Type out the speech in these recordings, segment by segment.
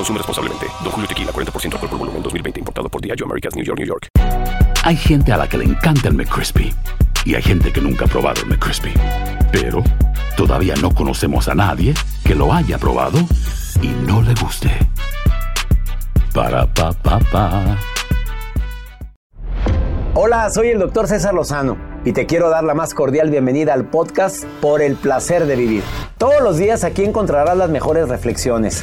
Consume responsablemente. Don Julio Tequila, 40% alcohol por volumen, 2020. Importado por Diageo Americas, New York, New York. Hay gente a la que le encanta el McCrispy. Y hay gente que nunca ha probado el McCrispy. Pero todavía no conocemos a nadie que lo haya probado y no le guste. Para, pa, pa, pa. Hola, soy el doctor César Lozano y te quiero dar la más cordial bienvenida al podcast Por el placer de vivir. Todos los días aquí encontrarás las mejores reflexiones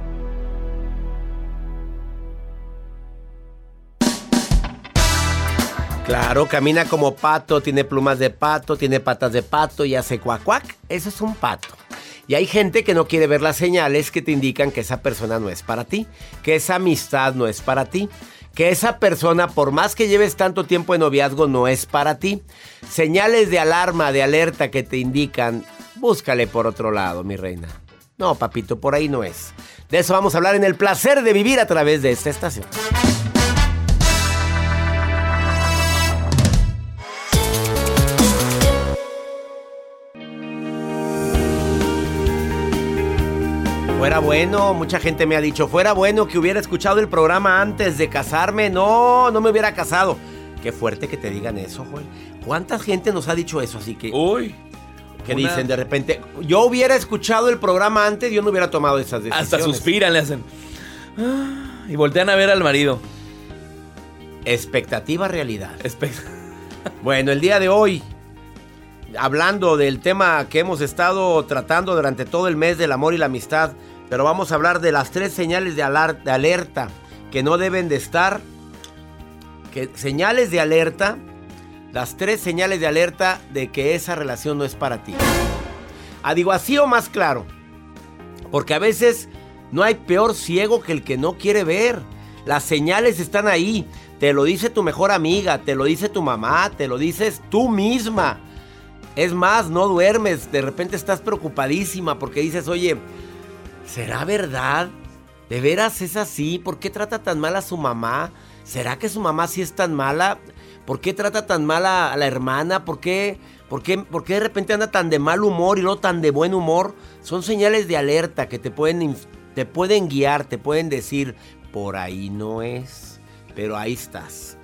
Claro, camina como pato, tiene plumas de pato, tiene patas de pato y hace cuac cuac. Eso es un pato. Y hay gente que no quiere ver las señales que te indican que esa persona no es para ti, que esa amistad no es para ti, que esa persona, por más que lleves tanto tiempo en noviazgo, no es para ti. Señales de alarma, de alerta que te indican, búscale por otro lado, mi reina. No, papito, por ahí no es. De eso vamos a hablar en el placer de vivir a través de esta estación. Fuera bueno, mucha gente me ha dicho, fuera bueno que hubiera escuchado el programa antes de casarme. No, no me hubiera casado. Qué fuerte que te digan eso, Joel. ¿Cuánta gente nos ha dicho eso? Así que... Uy. Que dicen de repente, yo hubiera escuchado el programa antes, yo no hubiera tomado esas decisiones. Hasta suspiran, le hacen. Y voltean a ver al marido. Expectativa, realidad. bueno, el día de hoy, hablando del tema que hemos estado tratando durante todo el mes del amor y la amistad, pero vamos a hablar de las tres señales de, alerta que no deben de estar. Señales de alerta, las tres señales de alerta de que esa relación no es para ti. A digo así o más claro, porque a veces no hay peor ciego que el que no quiere ver. Las señales están ahí. Te lo dice tu mejor amiga, te lo dice tu mamá, te lo dices tú misma. Es más, no duermes, de repente estás preocupadísima porque dices, oye, ¿Será verdad? ¿De veras es así? ¿Por qué trata tan mal a su mamá? ¿Será que su mamá sí es tan mala? ¿Por qué trata tan mal a, la hermana? ¿Por qué, por, qué, ¿Por qué de repente anda tan de mal humor y no tan de buen humor? Son señales de alerta que te pueden, te pueden guiar, te pueden decir, por ahí no es, pero ahí estás.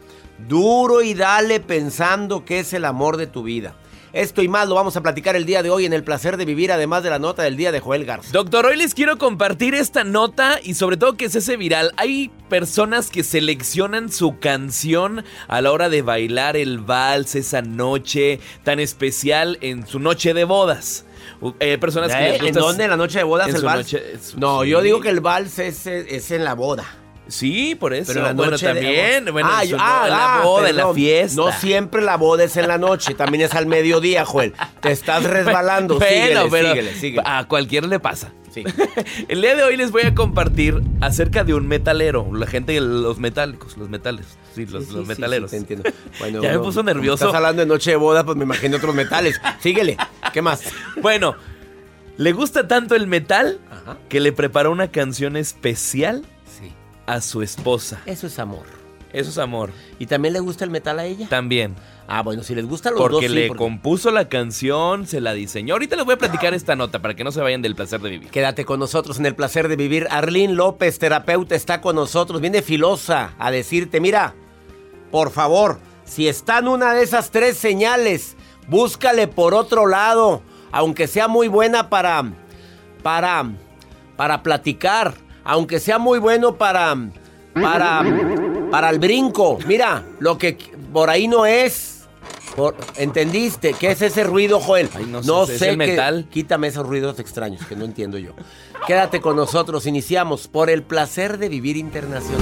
Duro y dale pensando que es el amor de tu vida. Esto y más lo vamos a platicar el día de hoy en el placer de vivir, además de la nota del día de Joel Garza. Doctor, hoy les quiero compartir esta nota y sobre todo que se hace viral. Hay personas que seleccionan su canción a la hora de bailar el vals esa noche tan especial en su noche de bodas. Eh, personas que ¿En dónde? ¿En la noche de bodas el vals? no, yo digo que el vals es, es en la boda. Sí, por eso. Pero la noche también. Bueno, ah, ah, la boda, en la fiesta. No siempre la boda es en la noche, también es al mediodía, Joel. Te estás resbalando. bueno, pero a cualquiera le pasa. Sí. El día de hoy les voy a compartir acerca de un metalero. La gente, los metálicos, los metales. Sí, los, metaleros. te entiendo. Bueno, ya me puso nervioso. Estás hablando de noche de boda, pues me imagino otros metales. Síguele. ¿Qué más? Bueno, le gusta tanto el metal que le preparó una canción especial a su esposa. Eso es amor. Eso es amor. ¿Y también le gusta el metal a ella? También. Ah, bueno, si les gusta los dos, Porque sí, le porque- compuso la canción, se la diseñó. Ahorita les voy a platicar esta nota para que no se vayan del placer de vivir. Quédate con nosotros en el placer de vivir. Arlene López, terapeuta, está con nosotros. Viene filosa a decirte, mira, por favor, si están una de esas tres señales, búscale por otro lado, aunque sea muy buena para, para, para platicar, aunque sea muy bueno para, para, para el brinco. Mira, lo que por ahí no es. Por- ¿Entendiste? ¿Qué es ese ruido, Joel? Ay, no sé, ¿es el qué- metal? Quítame esos ruidos extraños que no entiendo yo. Quédate con nosotros, iniciamos por el placer de vivir internacional.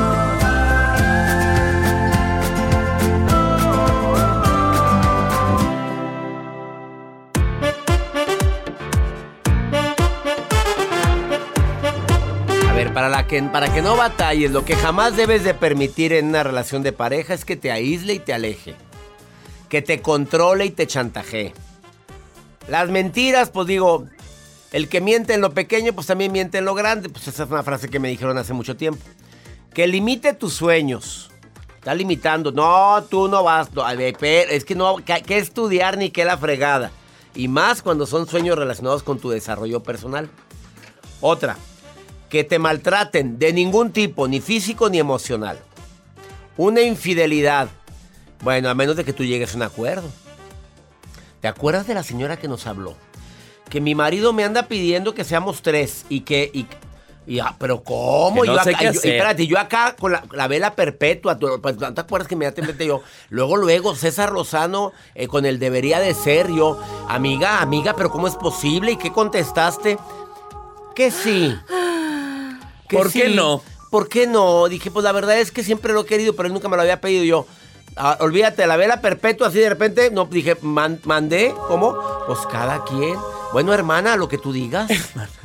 Para, que, no batalles, lo que jamás debes de permitir en una relación de pareja es que te aísle y te aleje. Que te controle y te chantajee. Las mentiras, pues digo, el que miente en lo pequeño, pues también miente en lo grande. Pues esa es una frase que me dijeron hace mucho tiempo. Que limite tus sueños. Está limitando. No, tú no vas. no, es que no, que, que estudiar ni que la fregada. Y más cuando son sueños relacionados con tu desarrollo personal. Otra, que te maltraten de ningún tipo, ni físico ni emocional. Una infidelidad. Bueno, a menos de que tú llegues a un acuerdo. ¿Te acuerdas de la señora que nos habló? Que mi marido me anda pidiendo que seamos tres y que... Y, y, ah, pero ¿cómo? Que no yo sé acá, qué yo- hacer. espérate, yo acá con la, la vela perpetua, tú- pues, ¿no te acuerdas que inmediatamente yo? Luego, luego, César Lozano eh, con el debería de ser, yo, amiga, amiga, pero ¿cómo es posible? ¿Y qué contestaste? Que sí. Que ¿Por qué no? ¿Por qué no? Dije, pues la verdad es que siempre lo he querido, pero él nunca me lo había pedido yo. Ah, olvídate, la vela perpetua, así de repente, no, dije, man- mandé, ¿cómo? Pues cada quien. Bueno, hermana, lo que tú digas.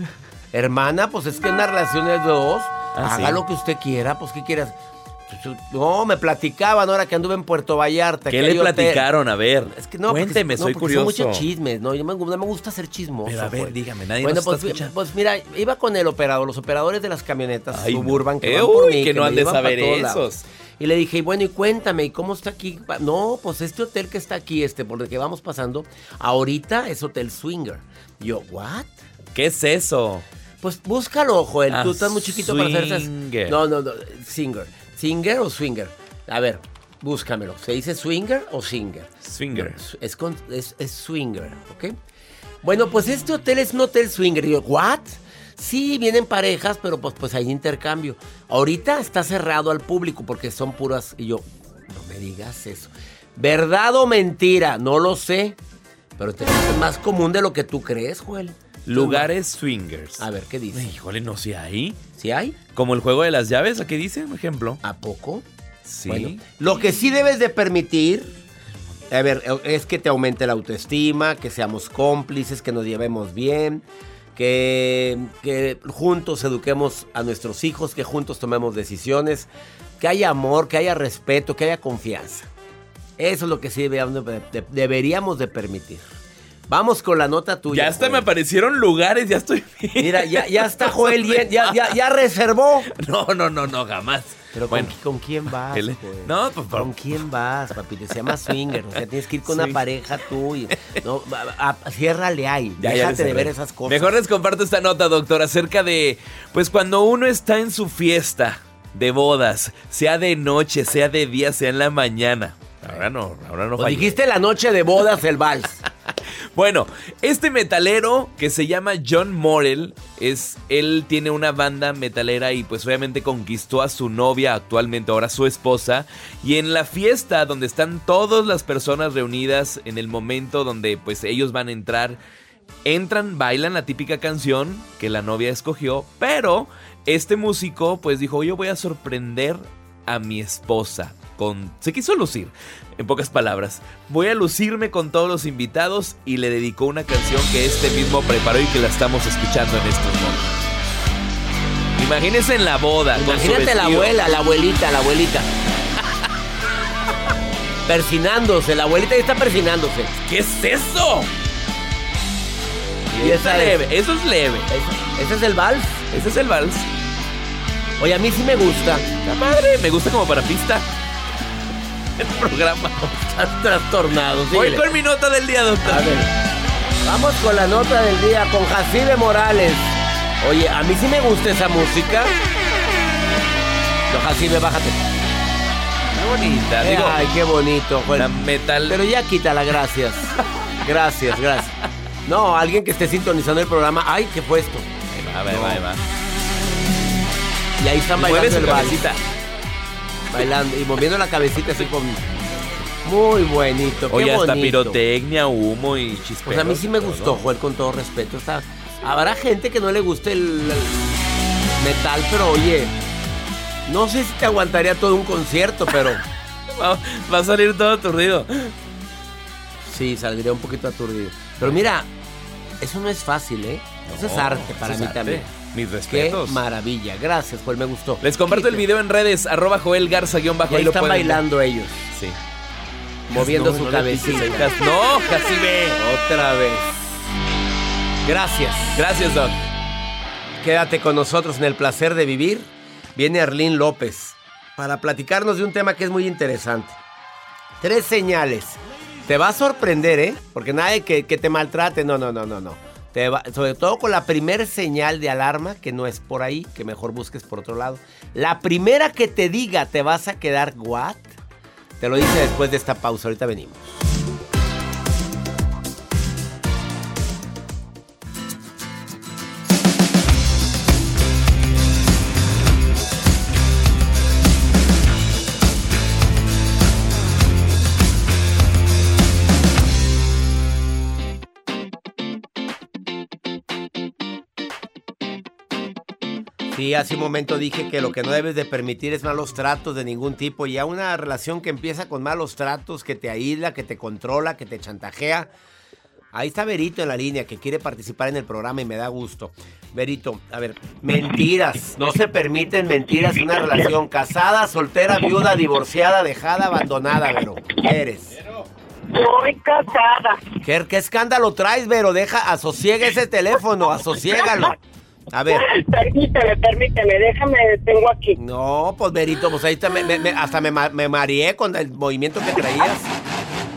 hermana, pues es que una relación es de dos. Ah, Haga sí. lo que usted quiera, pues ¿qué quieras? No, me platicaban ahora que anduve en Puerto Vallarta. ¿Qué que le platicaron? A ver, Es que no, porque- cuénteme, no, soy son curioso. muchos chismes, ¿no? Yo me, no me gusta ser chismoso. Pero a ver, pues. dígame, nadie Bueno, nos pues, está pues mira, iba con el operador, los operadores de las camionetas Ay. Suburban que Eh, van por uy, mí, que no han de saber esos. Y le dije, bueno, y cuéntame, ¿y cómo está aquí? No, pues este hotel que está aquí, este, por el que vamos pasando, ahorita es Hotel Swinger. Yo, ¿what? ¿Qué es eso? Pues búscalo, Joel. Ah, Tú estás muy chiquito para hacer esas-. No, no, no. Singer. ¿Singer o swinger? A ver, búscamelo. ¿Se dice swinger o singer? Swinger. No, es, con- es, es swinger, ¿ok? Bueno, pues este hotel es un hotel swinger. Y yo, ¿what? Sí, vienen parejas, pero pues, pues hay intercambio. Ahorita está cerrado al público porque son puras. Y yo, no me digas eso. ¿Verdad o mentira? No lo sé. Pero te- es más común de lo que tú crees, Joel. Lugares swingers. A ver, ¿qué dice? Híjole, no sé ahí. ¿Sí hay? Como el juego de las llaves, ¿a qué dice? Un ejemplo. ¿A poco? Sí. Bueno, lo que sí debes de permitir, a ver, es que te aumente la autoestima, que seamos cómplices, que nos llevemos bien, que, que juntos eduquemos a nuestros hijos, que juntos tomemos decisiones, que haya amor, que haya respeto, que haya confianza. Eso es lo que sí deberíamos de, de- deberíamos de permitir. Vamos con la nota tuya. Ya hasta me aparecieron lugares, ya estoy. Mira, ya, ya está Joel, ya, ya, ya, ya reservó. No, no, no, no, jamás. Pero bueno, ¿con, ¿con quién vas? Joel? no, pues, ¿Con quién vas, papi? Se llama swinger. O sea, tienes que ir con una pareja tú y. No, a- a- ciérrale ahí. Ya, Déjate de ver esas cosas. Mejor les comparto esta nota, doctor, acerca de, pues cuando uno está en su fiesta de bodas, sea de noche, sea de día, sea en la mañana. Ahora no, ahora no dijiste la noche de bodas el vals. Bueno, este metalero que se llama John Morell, es, él tiene una banda metalera y pues obviamente conquistó a su novia, actualmente ahora su esposa, y en la fiesta donde están todas las personas reunidas en el momento donde pues ellos van a entrar, entran, bailan la típica canción que la novia escogió, pero este músico pues dijo, yo voy a sorprender a mi esposa. Con, se quiso lucir, en pocas palabras. Voy a lucirme con todos los invitados y le dedicó una canción que este mismo preparó y que la estamos escuchando en estos momentos. Imagínense en la boda. Imagínate la abuela, la abuelita, la abuelita. Persinándose, la abuelita ya está persinándose. ¿Qué es eso? Y esa es leve, eso es leve. ¿Ese, ese es el vals? Ese es el vals. Oye, a mí sí me gusta. La madre, me gusta como para pista. El programa. Estás trastornado. Voy síguele. con mi nota del día, doctor. A ver, vamos con la nota del día con Jacibe Morales. Oye, a mí sí me gusta esa música. No, Jacibe, bájate. Qué bonita, digo. Ay, qué bonito. La metal. Pero ya quítala, gracias. Gracias, gracias. No, alguien que esté sintonizando el programa. Ay, ¿qué fue esto? Ahí va, ahí No. va, ahí va. Y ahí están bailando el vals. Bailando y moviendo la cabecita así con... Muy bonito, qué Oye, hasta pirotecnia, humo y chispeos. Pues a mí sí me gustó, Joel, con todo respeto. Está... Habrá gente que no le guste el, el metal, pero oye, no sé si te aguantaría todo un concierto, pero Va, va a salir todo aturdido. sí, saldría un poquito aturdido. Pero mira, eso no es fácil, ¿eh? Eso es arte para mí arte. también. Mis Qué respetos. maravilla. Gracias, Joel, me gustó. Les comparto el video en redes, arroba Joel Garza guion bajo. Y ahí lo están ver. bailando ellos, Sí. moviendo No, su no cabecita. No, Jacibe. Otra vez. Gracias. Gracias, Doc. Quédate con nosotros en el placer de vivir. Viene Arlín López para platicarnos de un tema que es muy interesante. Tres señales. Te va a sorprender, ¿eh? Porque nadie que, que te maltrate, no, no, no, no, no. Sobre todo con la primera señal de alarma, que no es por ahí, que mejor busques por otro lado. La primera que te diga, te vas a quedar, ¿what? Te lo dice después de esta pausa, ahorita venimos. Sí, hace un momento dije que lo que no debes de permitir es malos tratos de ningún tipo. Ya una relación que empieza con malos tratos, que te aísla, que te controla, que te chantajea. Ahí está Berito en la línea que quiere participar en el programa y me da gusto. Berito, a ver, mentiras. No se permiten mentiras en una relación. Casada, soltera, viuda, divorciada, dejada, abandonada, Vero. ¿Qué eres? Soy casada. ¿Qué, qué escándalo traes, Vero? Deja, asosiega ese teléfono, asosiégalo. A ver. Permíteme, permíteme, déjame, tengo aquí. No, pues Berito, pues ahí está, me- hasta me, ma- me mareé con el movimiento que traías.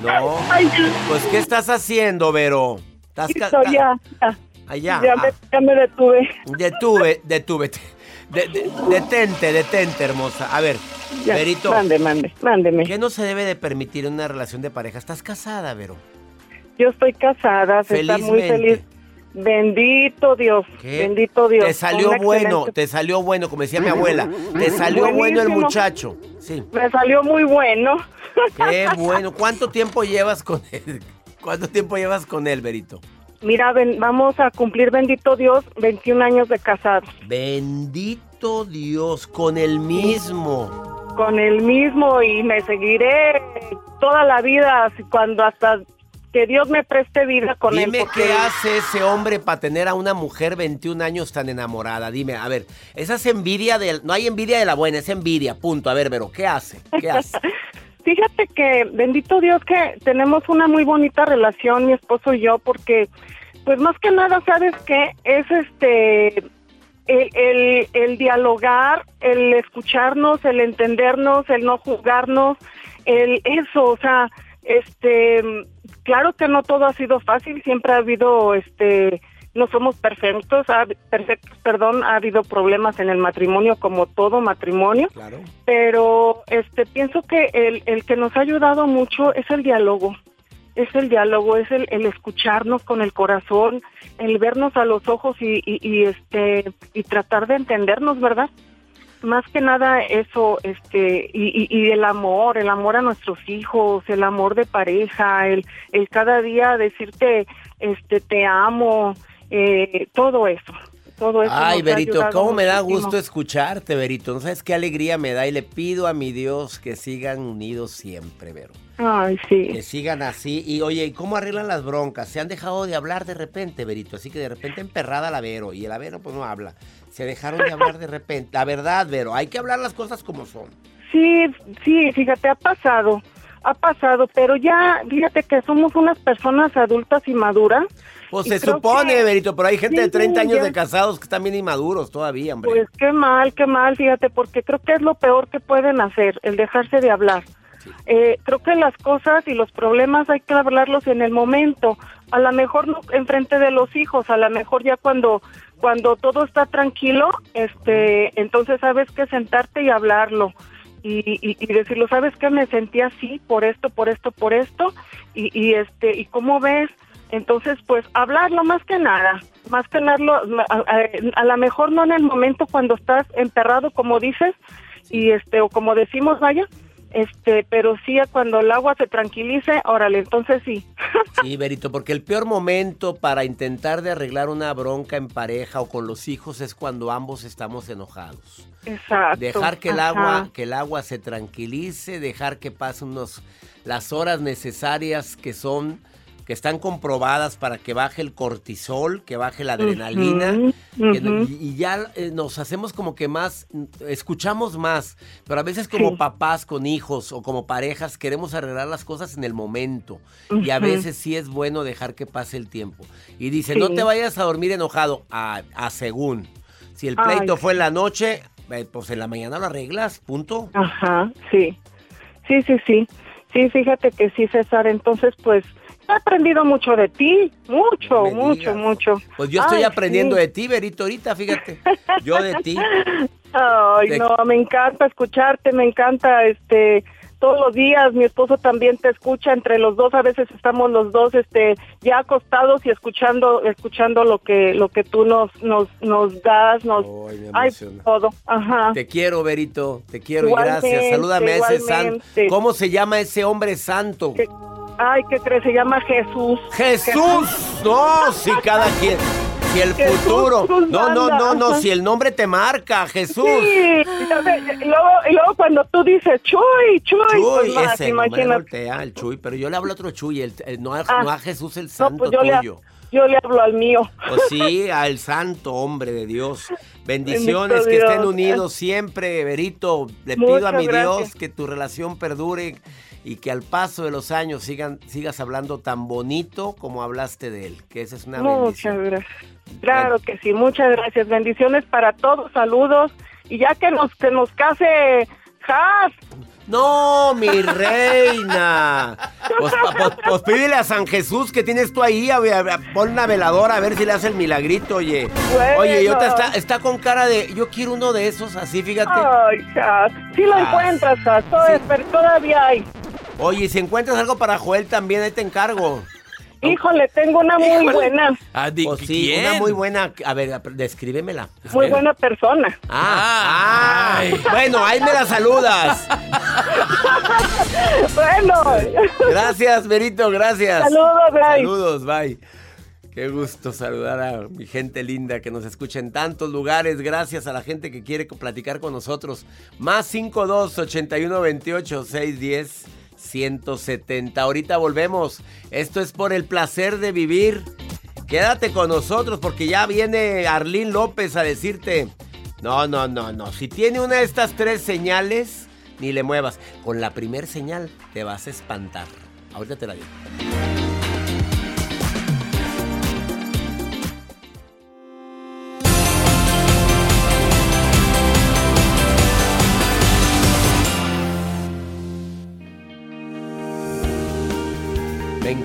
No, Ay, pues ¿qué estás haciendo, Vero? Estás ya, ya, allá. ya, me, ya me detuve. Detuve, detúvete. De- de- detente, detente, hermosa. A ver, Ya, Berito, Mande, mande, mándeme. ¿qué no se debe de permitir en una relación de pareja? ¿Estás casada, Vero? Yo estoy casada, se está muy feliz. Bendito Dios, ¿Qué? bendito Dios. Te salió bueno, excelente- te salió bueno, como decía mi abuela. Te salió bueno el muchacho. Sí. Me salió muy bueno. Qué bueno. ¿Cuánto tiempo llevas con él? ¿Cuánto tiempo llevas con él, Berito? Mira, ven- vamos a cumplir, bendito Dios, 21 años de casados. Bendito Dios, con el mismo. Con el mismo y me seguiré toda la vida, cuando hasta que Dios me preste vida con él. Dime porque- qué hace ese hombre para tener a una mujer 21 años tan enamorada. Dime, a ver, esa es envidia del. No hay envidia de la buena, es envidia, punto. A ver, pero ¿qué hace? ¿Qué hace? Fíjate que bendito Dios que tenemos una muy bonita relación mi esposo y yo porque pues más que nada sabes que es este el, el, el dialogar, el escucharnos, el entendernos, el no juzgarnos, el eso, o sea, este claro que no todo ha sido fácil, siempre ha habido este no somos perfectos, ha, perfectos, perdón, ha habido problemas en el matrimonio como todo matrimonio, Claro. pero este pienso que el, el que nos ha ayudado mucho es el diálogo, es el diálogo, es el, el escucharnos con el corazón, el vernos a los ojos y, y, y, este y tratar de entendernos, ¿verdad? Más que nada eso, este y, y, el amor, el amor a nuestros hijos, el amor de pareja, el, el cada día decirte, este te amo, eh, todo eso, todo eso. Ay, Berito, cómo me da gusto escucharte, Berito. No sabes qué alegría me da y le pido a mi Dios que sigan unidos siempre, Vero. Ay, sí. Que sigan así. Y oye, ¿y cómo arreglan las broncas? Se han dejado de hablar de repente, Berito. Así que de repente emperrada la Vero. Y el Vero pues no habla. Se dejaron de hablar de repente. La verdad, Vero, hay que hablar las cosas como son. Sí, sí, fíjate, ha pasado, ha pasado, pero ya, fíjate que somos unas personas adultas y maduras. Pues Y se supone, que- Berito, pero hay gente Sí, de 30 años ya. de casados que están bien inmaduros todavía, hombre. Pues qué mal, qué mal, fíjate, porque creo que es lo peor que pueden hacer, el dejarse de hablar. Eh, creo que las cosas y los problemas hay que hablarlos en el momento, a lo mejor no enfrente de los hijos, a lo mejor ya cuando cuando todo está tranquilo, este, entonces sabes que sentarte y hablarlo y, y, y decirlo, sabes que me sentí así por esto, por esto, por esto y, y este y cómo ves, entonces pues hablarlo más que nada, más que nada, a, a, a lo mejor no en el momento cuando estás enterrado como dices y este o como decimos vaya, este, pero sí a cuando el agua se tranquilice, órale, entonces sí. Sí, Berito, porque el peor momento para intentar de arreglar una bronca en pareja o con los hijos es cuando ambos estamos enojados. Exacto. Dejar que el ajá. agua, que el agua se tranquilice, dejar que pasen unos las horas necesarias que son que están comprobadas para que baje el cortisol, que baje la adrenalina, que y, ya eh, nos hacemos como que más, escuchamos más, pero a veces como Sí. papás con hijos o como parejas queremos arreglar las cosas en el momento y a veces sí es bueno dejar que pase el tiempo. Y dice, Sí. no te vayas a dormir enojado, a, a según. Si el Ay, pleito fue en la noche, eh, pues en la mañana lo arreglas, punto. Ajá, sí. Sí, sí, sí. Sí, fíjate que sí, César. Entonces, pues, he aprendido mucho de ti. Mucho, No mucho, digas. mucho. Pues yo estoy Ay, aprendiendo sí. de ti, Berito, ahorita, fíjate. Yo de ti. Ay, de- no, me encanta escucharte, me encanta, este, todos los días. Mi esposo también te escucha. Entre los dos, a veces estamos los dos, este, ya acostados y escuchando, escuchando lo que, lo que tú nos, nos, nos das, nos, Ay, todo. Ajá. Te quiero, Berito, te quiero y gracias. Salúdame a ese santo. ¿Cómo se llama ese hombre santo? Que- Ay, ¿qué crees? Se llama Jesús. Jesús. No, si cada quien. Si el Jesús futuro. No, no, no, no. Si el nombre te marca, Jesús. Sí, luego, y luego cuando tú dices Chuy, Chuy, Chuy, pues más, ese voltea, el Chuy, pero yo le hablo a otro Chuy, el- el- no, a, Ah. no a Jesús el No, santo pues yo le, tuyo. yo le hablo al mío. Pues sí, al santo hombre de Dios. Bendiciones, Bendito que estén unidos siempre, Berito. Le Muchas pido a mi gracias. Dios que tu relación perdure y que al paso de los años sigan, sigas hablando tan bonito como hablaste de él, que esa es una Muchas bendición. gracias. Claro que sí, muchas gracias. Bendiciones para todos, saludos. Y ya que nos, que nos case Has, No, mi reina. Pues, pues- pues pídele a San Jesús que tienes tú ahí, a a pon una veladora a ver si le hace el milagrito, oye. Bueno. Oye, y otra está, está con cara de, yo quiero uno de esos, así, fíjate. ay, Has, sí lo Has. encuentras, Has, todo- Sí. todavía hay. Oye, y si encuentras algo para Joel también, ahí te encargo. Híjole, tengo una muy Híjole. buena, Ah, di- Pues sí, ¿quién? una muy buena. A ver, descríbemela. muy buena persona. Ah, Ay. bueno, ahí me la saludas. Bueno, Gracias, Berito, gracias. saludos, bye. Saludos, bye. Qué gusto saludar a mi gente linda que nos escucha en tantos lugares. Gracias a la gente que quiere platicar con nosotros. Más 52 81 28 610 170. Ahorita volvemos. Esto es por el placer de vivir. Quédate con nosotros porque ya viene Arlín López a decirte. No, no, no, no. Si tiene una de estas tres señales, ni le muevas. Con la primer señal te vas a espantar. Ahorita te la digo.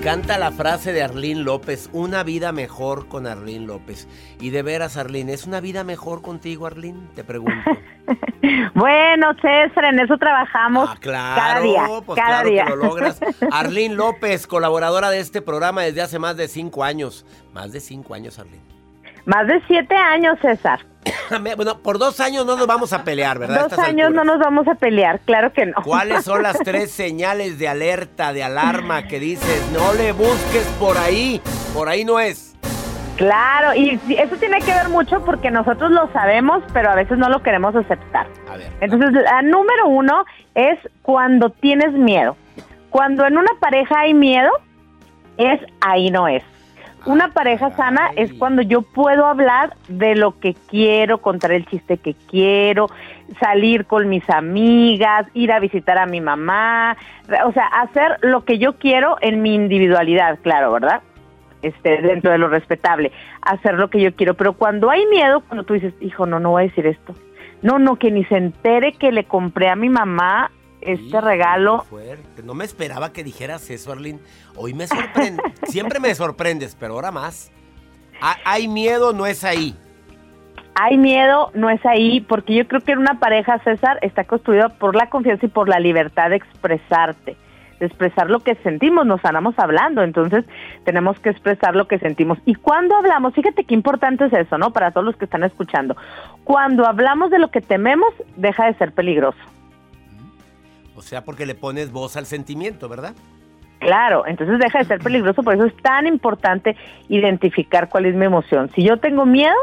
Encanta la frase de Arlín López, una vida mejor con Arlín López. Y de veras, Arlín, ¿es una vida mejor contigo, Arlín? Te pregunto. bueno, César, en eso trabajamos ah, claro, cada día. Pues cada claro día. que lo logras. Arlín López, colaboradora de este programa desde hace más de cinco años. Más de cinco años, Arlín. Más de siete años, César. bueno, por dos años no nos vamos a pelear, ¿verdad? Dos años no nos vamos a pelear, claro que no. ¿Cuáles son las tres señales de alerta, de alarma que dices, no le busques por ahí, por ahí no es? Claro, y eso tiene que ver mucho porque nosotros lo sabemos, pero a veces no lo queremos aceptar. A ver. Entonces, la número uno es cuando tienes miedo. Cuando en una pareja hay miedo, es ahí no es. Una pareja sana es cuando yo puedo hablar de lo que quiero, contar el chiste que quiero, salir con mis amigas, ir a visitar a mi mamá, o sea, hacer lo que yo quiero en mi individualidad, claro, ¿verdad? Este, dentro de lo respetable, hacer lo que yo quiero. Pero cuando hay miedo, cuando tú dices, hijo, no, no voy a decir esto. No, no, que ni se entere que le compré a mi mamá este regalo. Fuerte. No me esperaba que dijeras eso, Arlene. Hoy me sorprende. Siempre me sorprendes, pero ahora más. Hay miedo, no es ahí. Hay miedo, no es ahí, porque yo creo que en una pareja, César, está construida por la confianza y por la libertad de expresarte, de expresar lo que sentimos. Nos andamos hablando, entonces tenemos que expresar lo que sentimos. Y cuando hablamos, fíjate qué importante es eso, ¿no? Para todos los que están escuchando. Cuando hablamos de lo que tememos, deja de ser peligroso. O sea, porque le pones voz al sentimiento, ¿verdad? Claro, entonces deja de ser peligroso, por eso es tan importante identificar cuál es mi emoción. Si yo tengo miedo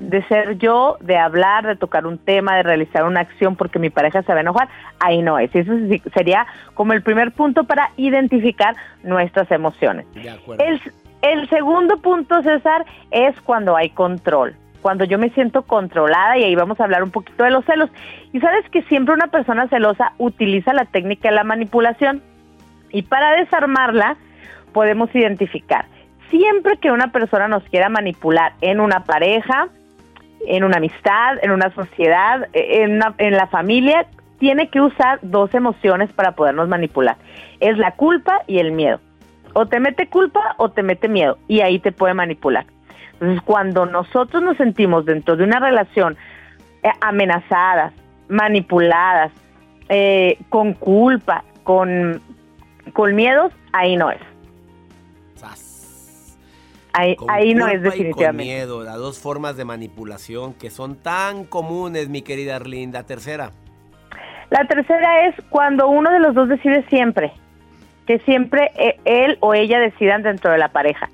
de ser yo, de hablar, de tocar un tema, de realizar una acción porque mi pareja se va a enojar, ahí no es. Eso sería como el primer punto para identificar nuestras emociones. De acuerdo. El, el segundo punto, César, es cuando hay control cuando yo me siento controlada y ahí vamos a hablar un poquito de los celos. Y sabes que siempre una persona celosa utiliza la técnica de la manipulación y para desarmarla podemos identificar. Siempre que una persona nos quiera manipular en una pareja, en una amistad, en una sociedad, en, una, en la familia, tiene que usar dos emociones para podernos manipular. Es la culpa y el miedo. O te mete culpa o te mete miedo y ahí te puede manipular. Entonces, cuando nosotros nos sentimos dentro de una relación eh, amenazadas, manipuladas, eh, con culpa, con, con miedos, ahí no es. Ahí, no es y definitivamente. Con miedo, las dos formas de manipulación que son tan comunes, mi querida Arlinda. Tercera. La tercera es cuando uno de los dos decide siempre, que siempre eh, él o ella decidan dentro de la pareja.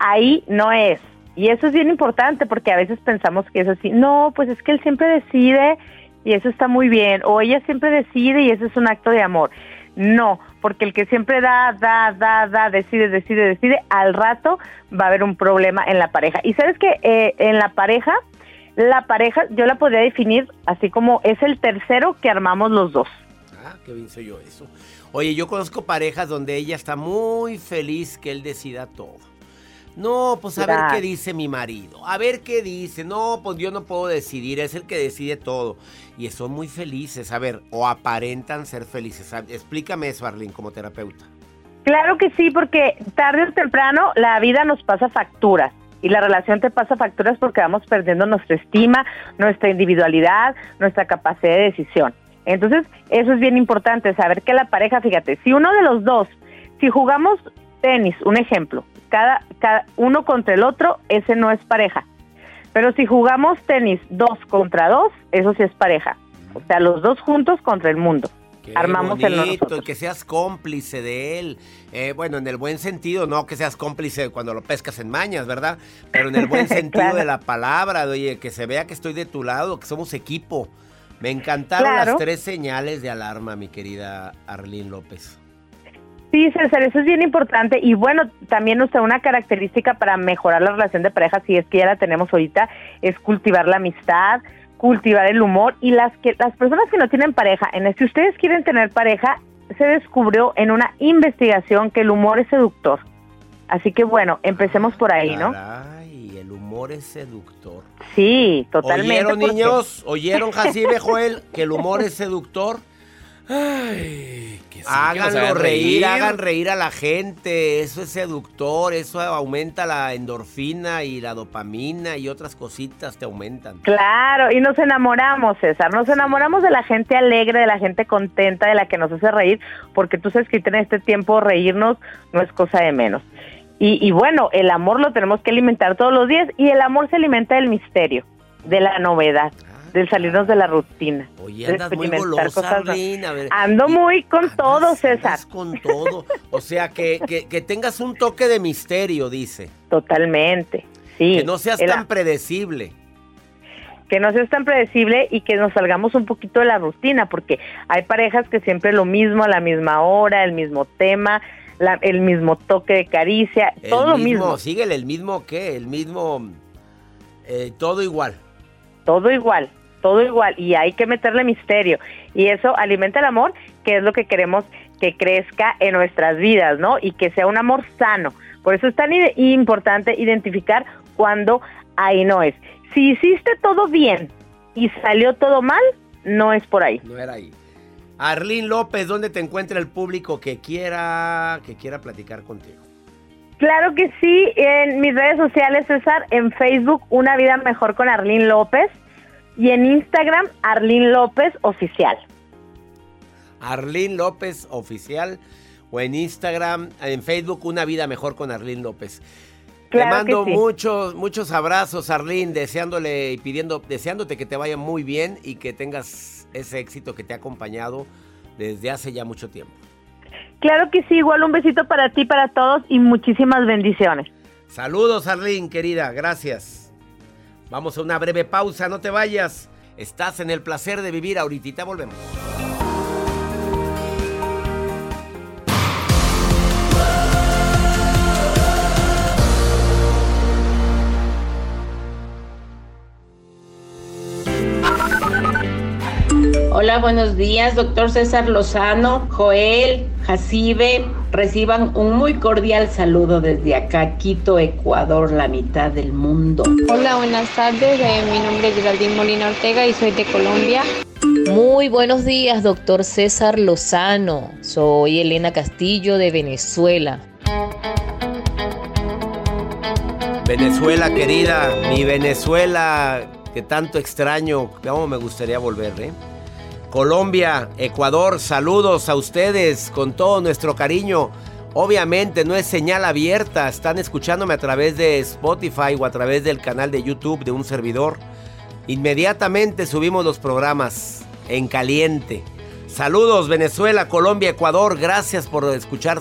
Ahí no es. Y eso es bien importante porque a veces pensamos que es así. No, pues es que él siempre decide y eso está muy bien. O ella siempre decide y eso es un acto de amor. No, porque el que siempre da, da, da, da, decide, decide, decide, al rato va a haber un problema en la pareja. Y sabes que eh, en la pareja, la pareja yo la podría definir así como es el tercero que armamos los dos. Ah, qué bien soy yo eso. Oye, yo conozco parejas donde ella está muy feliz que él decida todo. No, pues a ver qué dice mi marido. A ver qué dice. No, pues yo no puedo decidir. Es el que decide todo. Y son muy felices. A ver, o aparentan ser felices. Explícame eso, Arlene, como terapeuta. Claro que sí, porque tarde o temprano la vida nos pasa facturas y la relación te pasa facturas porque vamos perdiendo nuestra estima, nuestra individualidad, nuestra capacidad de decisión. Entonces, eso es bien importante, saber que la pareja, fíjate, si uno de los dos, si jugamos tenis, un ejemplo, cada, cada uno contra el otro, ese no es pareja. Pero si jugamos tenis dos contra dos, eso sí es pareja. O sea, los dos juntos contra el mundo. Qué Armamos el bonito, nosotros. y que seas cómplice de él. Eh, bueno, en el buen sentido, no que seas cómplice cuando lo pescas en mañas, ¿verdad? Pero en el buen sentido Claro. de la palabra, de, oye, que se vea que estoy de tu lado, que somos equipo. Me encantaron Claro. las tres señales de alarma, mi querida Arlene López. Sí, César, eso es bien importante y bueno, también usted una característica para mejorar la relación de pareja, si es que ya la tenemos ahorita, es cultivar la amistad, cultivar el humor y las que las personas que no tienen pareja, en el, si ustedes quieren tener pareja, se descubrió en una investigación que el humor es seductor. Así que bueno, empecemos por ahí, ¿no? Ay, el humor es seductor. Sí, totalmente. ¿Oyeron, porque- niños? ¿Oyeron, Jacibe, Joel, que el humor es seductor? Ay, que sí, que Háganlo hagan reír, hagan reír a la gente. Eso es seductor, eso aumenta la endorfina y la dopamina y otras cositas te aumentan. Claro, y nos enamoramos, César, nos enamoramos de la gente alegre, de la gente contenta, de la que nos hace reír, porque tú sabes que en este tiempo reírnos no es cosa de menos. Y, y bueno, el amor lo tenemos que alimentar todos los días y el amor se alimenta del misterio, de la novedad, del salirnos de la rutina. Oye, andas muy golosa. Ando muy con Andas- todo, César. andas con todo. O sea, que, que- que tengas un toque de misterio, dice. Totalmente. Sí. Que no seas tan predecible. que no seas tan predecible y que nos salgamos un poquito de la rutina, porque hay parejas que siempre lo mismo, a la misma hora, el mismo tema, la- el mismo toque de caricia, El todo lo mismo, Síguele, el mismo qué, el mismo. eh, todo igual. todo igual, todo igual, y hay que meterle misterio, y eso alimenta el amor, que es lo que queremos que crezca en nuestras vidas, ¿no? Y que sea un amor sano. Por eso es tan ide- importante identificar cuando ahí no es. Si hiciste todo bien y salió todo mal, no es por ahí. No era ahí. Arlín López, ¿dónde te encuentra el público que quiera, que quiera platicar contigo? Claro que sí, en mis redes sociales, César, en Facebook, Una Vida Mejor con Arlín López, y en Instagram, Arlín López Oficial. Arlín López Oficial o en Instagram, en Facebook, Una Vida Mejor con Arlín López. Claro te mando sí. muchos, muchos abrazos, Arlín, deseándole y pidiendo, deseándote que te vaya muy bien y que tengas ese éxito que te ha acompañado desde hace ya mucho tiempo. Claro que sí, igual un besito para ti, para todos y muchísimas bendiciones. Saludos, Arlín, querida, gracias. Vamos a una breve pausa, no te vayas. Estás en el placer de vivir, ahorita volvemos. Hola, buenos días, doctor César Lozano, Joel, Jacibe. Reciban un muy cordial saludo desde acá, Quito, Ecuador, la mitad del mundo. Hola, buenas tardes. Eh, mi nombre es Geraldine Molina Ortega y soy de Colombia. Muy buenos días, doctor César Lozano. Soy Elena Castillo de Venezuela. Venezuela, querida, mi Venezuela, que tanto extraño, cómo me gustaría volver, ¿eh? Colombia, Ecuador, saludos a ustedes con todo nuestro cariño. Obviamente no es señal abierta, están escuchándome a través de Spotify o a través del canal de YouTube de un servidor. Inmediatamente subimos los programas en caliente. Saludos Venezuela, Colombia, Ecuador, gracias por escuchar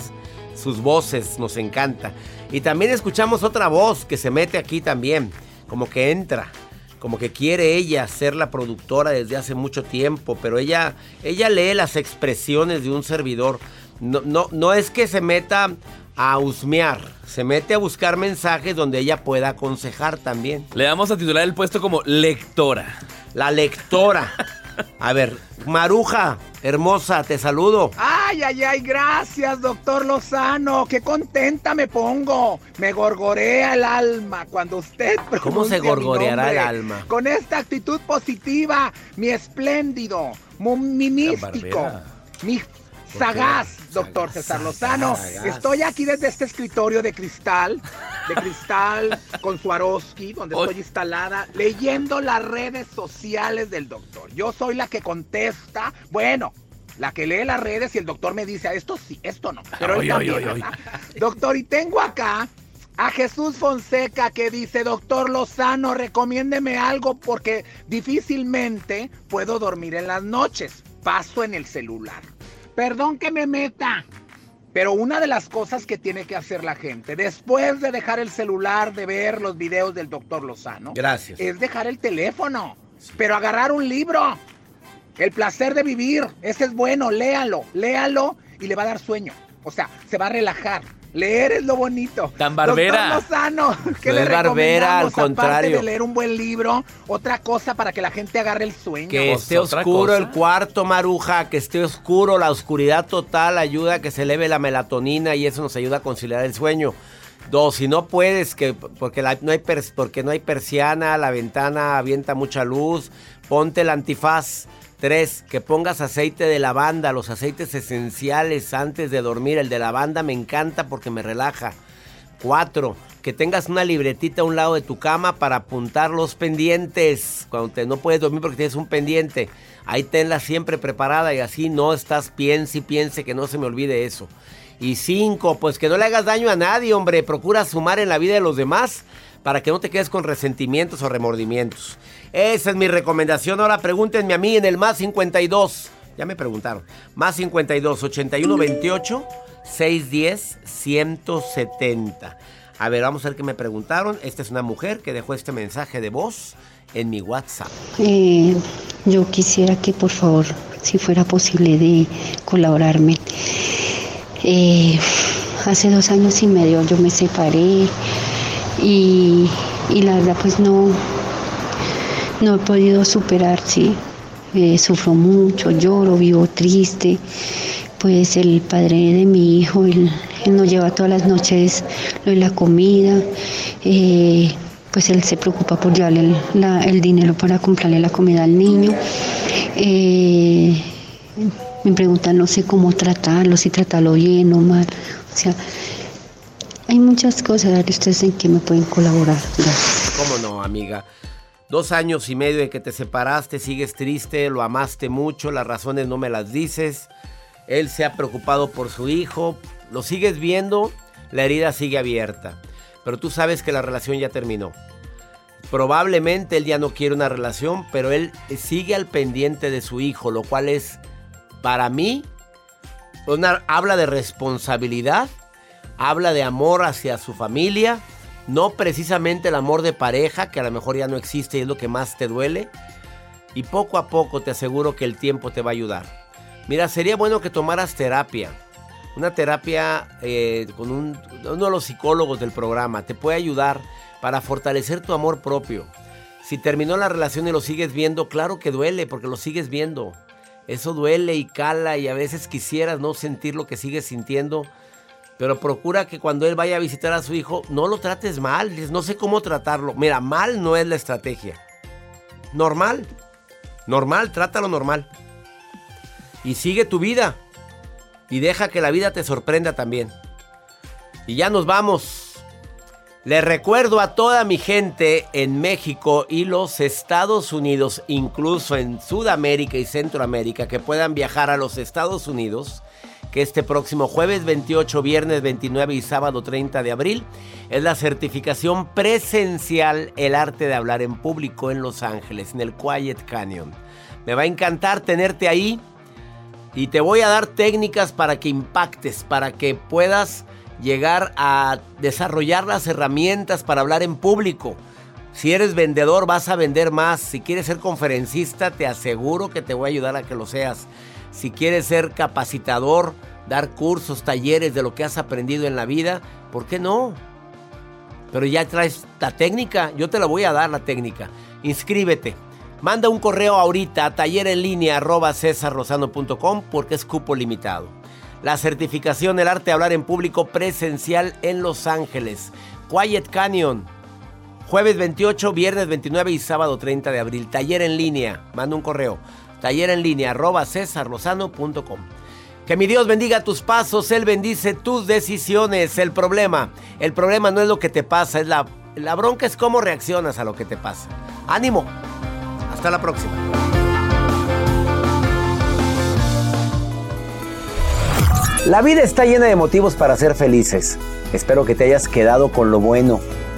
sus voces, nos encanta. Y también escuchamos otra voz que se mete aquí también, como que entra, como que quiere ella ser la productora desde hace mucho tiempo, pero ella, ella lee las expresiones de un servidor. No, no, no es que se meta a husmear, se mete a buscar mensajes donde ella pueda aconsejar también. Le vamos a titular el puesto como lectora. La lectora. A ver, Maruja, hermosa, te saludo. Ay, ay, ay, gracias, doctor Lozano. Qué contenta me pongo. Me gorgorea el alma cuando usted ¿Cómo se gorgoreará el alma? Con esta actitud positiva, mi espléndido, mi místico, mi sagaz, doctor César Lozano. Estoy aquí desde este escritorio de cristal, de cristal con Swarovski, donde Oy. estoy instalada, leyendo las redes sociales del doctor. Yo soy la que contesta, bueno, la que lee las redes y el doctor me dice, "Ah, esto sí, esto no. Pero Oy, también. Doctor, y tengo acá a Jesús Fonseca que dice, doctor Lozano, recomiéndeme algo porque difícilmente puedo dormir en las noches. Paso en el celular. Perdón que me meta. Pero una de las cosas que tiene que hacer la gente después de dejar el celular, de ver los videos del doctor Lozano, Gracias. es dejar el teléfono. Pero agarrar un libro. El placer de vivir. Ese es bueno. Léalo, léalo y le va a dar sueño. O sea, se va a relajar. Leer es lo bonito. Tan barbera. Doctor Lozano, ¿qué No le es barbera, al recomendamos, aparte contrario. de leer un buen libro, otra cosa para que la gente agarre el sueño. Que esté oscuro el cuarto, Maruja, que esté oscuro, la oscuridad total ayuda a que se eleve la melatonina y eso nos ayuda a conciliar el sueño. Dos, si no puedes, que porque, la- no hay pers- porque no hay persiana, la ventana avienta mucha luz, ponte el antifaz. Tres, que pongas aceite de lavanda, los aceites esenciales antes de dormir. El de lavanda me encanta porque me relaja. Cuatro, que tengas una libretita a un lado de tu cama para apuntar los pendientes. Cuando te- no puedes dormir porque tienes un pendiente, ahí tenla siempre preparada y así no estás piense y piense que no se me olvide eso. Y cinco, pues que no le hagas daño a nadie, hombre. Procura sumar en la vida de los demás para que no te quedes con resentimientos o remordimientos. Esa es mi recomendación. Ahora pregúntenme a mí en el más 52. Ya me preguntaron. Más 52 81 28 610 170. A ver, vamos a ver qué me preguntaron. Esta es una mujer que dejó este mensaje de voz en mi WhatsApp. Eh, yo quisiera que por favor, si fuera posible, de colaborarme. Eh, hace dos años y medio yo me separé y, y la verdad pues no, no he podido superar, sí. Eh, sufro mucho, lloro, vivo triste. Pues el padre de mi hijo, él, nos lleva todas las noches lo de la comida. eh, pues él se preocupa por llevarle el dinero para comprarle la comida al niño. Eh, me preguntan, no sé cómo tratarlo, si tratarlo bien o mal. O sea, hay muchas cosas, a ver ustedes en qué me pueden colaborar. ¿Cómo no, amiga? Dos años y medio de que te separaste, sigues triste, lo amaste mucho, las razones no me las dices. Él se ha preocupado por su hijo, lo sigues viendo, la herida sigue abierta. Pero tú sabes que la relación ya terminó. Probablemente él ya no quiere una relación, pero él sigue al pendiente de su hijo, lo cual es, para mí, una, habla de responsabilidad, habla de amor hacia su familia, no precisamente el amor de pareja, que a lo mejor ya no existe y es lo que más te duele. Y poco a poco te aseguro que el tiempo te va a ayudar. Mira, sería bueno que tomaras terapia. Una terapia eh, con un- uno de los psicólogos del programa. Te puede ayudar para fortalecer tu amor propio. Si terminó la relación y lo sigues viendo, claro que duele porque lo sigues viendo. Eso duele y cala y a veces quisieras no sentir lo que sigues sintiendo. Pero procura que cuando él vaya a visitar a su hijo, no lo trates mal. No sé cómo tratarlo. Mira, mal no es la estrategia. Normal. Normal, trátalo normal. Y sigue tu vida. Y deja que la vida te sorprenda también. Y ya nos vamos. Les recuerdo a toda mi gente en México y los Estados Unidos, incluso en Sudamérica y Centroamérica, que puedan viajar a los Estados Unidos, que este próximo jueves 28, viernes 29 y sábado 30 de abril es la certificación presencial El arte de hablar en público en Los Ángeles, en el Quiet Canyon. Me va a encantar tenerte ahí y te voy a dar técnicas para que impactes, para que puedas llegar a desarrollar las herramientas para hablar en público. Si eres vendedor vas a vender más. Si quieres ser conferencista te aseguro que te voy a ayudar a que lo seas. Si quieres ser capacitador, dar cursos, talleres de lo que has aprendido en la vida, ¿por qué no? Pero ya traes la técnica, yo te la voy a dar la técnica. Inscríbete. Manda un correo ahorita a taller en línea arroba cesarlozano.com porque es cupo limitado. La certificación del arte de hablar en público presencial en Los Ángeles. Quiet Canyon. Jueves 28, viernes 29 y sábado 30 de abril. Taller en línea. Manda un correo. Taller en línea arroba cesarlozano.com. Que mi Dios bendiga tus pasos, Él bendice tus decisiones. El problema, el problema no es lo que te pasa, es la, la bronca es cómo reaccionas a lo que te pasa. Ánimo. Hasta la próxima. La vida está llena de motivos para ser felices. Espero que te hayas quedado con lo bueno